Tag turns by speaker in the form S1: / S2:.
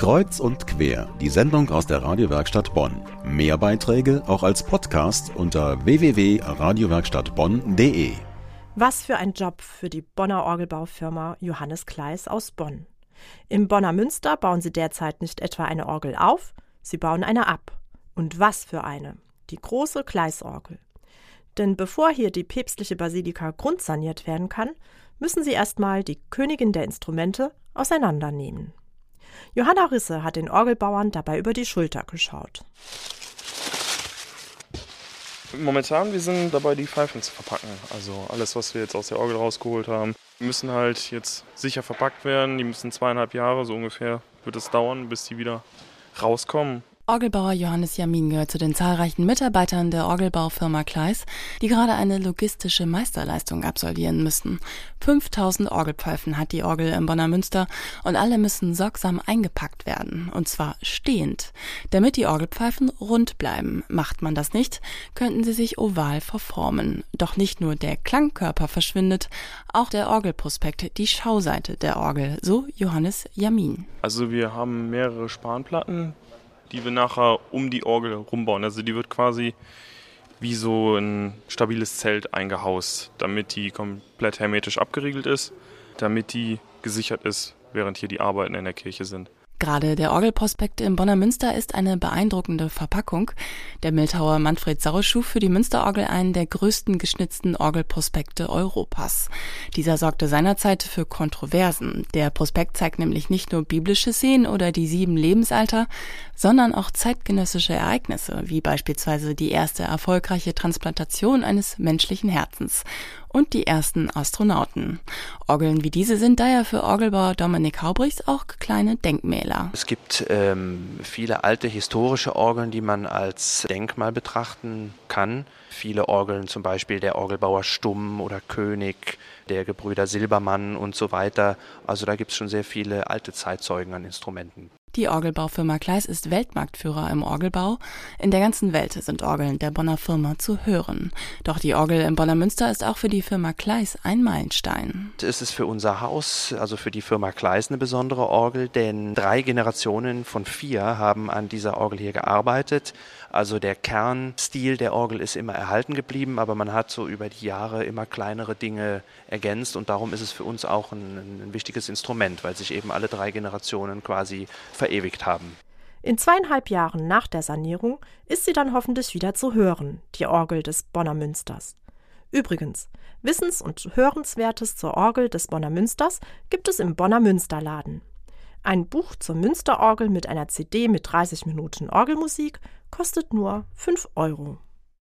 S1: Kreuz und quer, die Sendung aus der Radiowerkstatt Bonn. Mehr Beiträge auch als Podcast unter www.radiowerkstattbonn.de.
S2: Was für ein Job für die Bonner Orgelbaufirma Johannes Kleis aus Bonn. Im Bonner Münster bauen sie derzeit nicht etwa eine Orgel auf, sie bauen eine ab. Und was für eine? Die große Kleisorgel. Denn bevor hier die päpstliche Basilika grundsaniert werden kann, müssen sie erstmal die Königin der Instrumente auseinandernehmen. Johanna Risse hat den Orgelbauern dabei über die Schulter geschaut.
S3: Momentan, wir sind dabei, die Pfeifen zu verpacken. Also alles, was wir jetzt aus der Orgel rausgeholt haben, müssen halt jetzt sicher verpackt werden. Die müssen zweieinhalb Jahre so ungefähr wird es dauern, bis die wieder rauskommen.
S4: Orgelbauer Johannes Jamin gehört zu den zahlreichen Mitarbeitern der Orgelbaufirma Kleis, die gerade eine logistische Meisterleistung absolvieren müssen. 5000 Orgelpfeifen hat die Orgel im Bonner Münster und alle müssen sorgsam eingepackt werden, und zwar stehend. Damit die Orgelpfeifen rund bleiben. Macht man das nicht, könnten sie sich oval verformen. Doch nicht nur der Klangkörper verschwindet, auch der Orgelprospekt, die Schauseite der Orgel, so Johannes Jamin.
S3: Also wir haben mehrere Spanplatten, die wir nachher um die Orgel rumbauen. Also die wird quasi wie so ein stabiles Zelt eingehaust, damit die komplett hermetisch abgeriegelt ist, damit die gesichert ist, während hier die Arbeiten in der Kirche sind.
S4: Gerade der Orgelprospekt im Bonner Münster ist eine beeindruckende Verpackung. Der Bildhauer Manfred Sauer schuf für die Münsterorgel einen der größten geschnitzten Orgelprospekte Europas. Dieser sorgte seinerzeit für Kontroversen. Der Prospekt zeigt nämlich nicht nur biblische Szenen oder die sieben Lebensalter, sondern auch zeitgenössische Ereignisse, wie beispielsweise die erste erfolgreiche Transplantation eines menschlichen Herzens und die ersten Astronauten. Orgeln wie diese sind daher für Orgelbauer Dominik Haubrichs auch kleine Denkmäler.
S5: Es gibt ähm, viele alte historische Orgeln, die man als Denkmal betrachten kann. Viele Orgeln, zum Beispiel der Orgelbauer Stumm oder König, der Gebrüder Silbermann und so weiter. Also da gibt es schon sehr viele alte Zeitzeugen an Instrumenten.
S4: Die Orgelbaufirma Kleis ist Weltmarktführer im Orgelbau. In der ganzen Welt sind Orgeln der Bonner Firma zu hören. Doch die Orgel im Bonner Münster ist auch für die Firma Kleis ein Meilenstein.
S5: Es ist für unser Haus, also für die Firma Kleis, eine besondere Orgel, denn drei Generationen von vier haben an dieser Orgel hier gearbeitet. Also der Kernstil der Orgel ist immer erhalten geblieben, aber man hat so über die Jahre immer kleinere Dinge ergänzt und darum ist es für uns auch ein, ein wichtiges Instrument, weil sich eben alle drei Generationen quasi verewigt haben.
S2: In zweieinhalb Jahren nach der Sanierung ist sie dann hoffentlich wieder zu hören, die Orgel des Bonner Münsters. Übrigens, Wissens- und Hörenswertes zur Orgel des Bonner Münsters gibt es im Bonner Münsterladen. Ein Buch zur Münsterorgel mit einer CD mit 30 Minuten Orgelmusik kostet nur 5 Euro.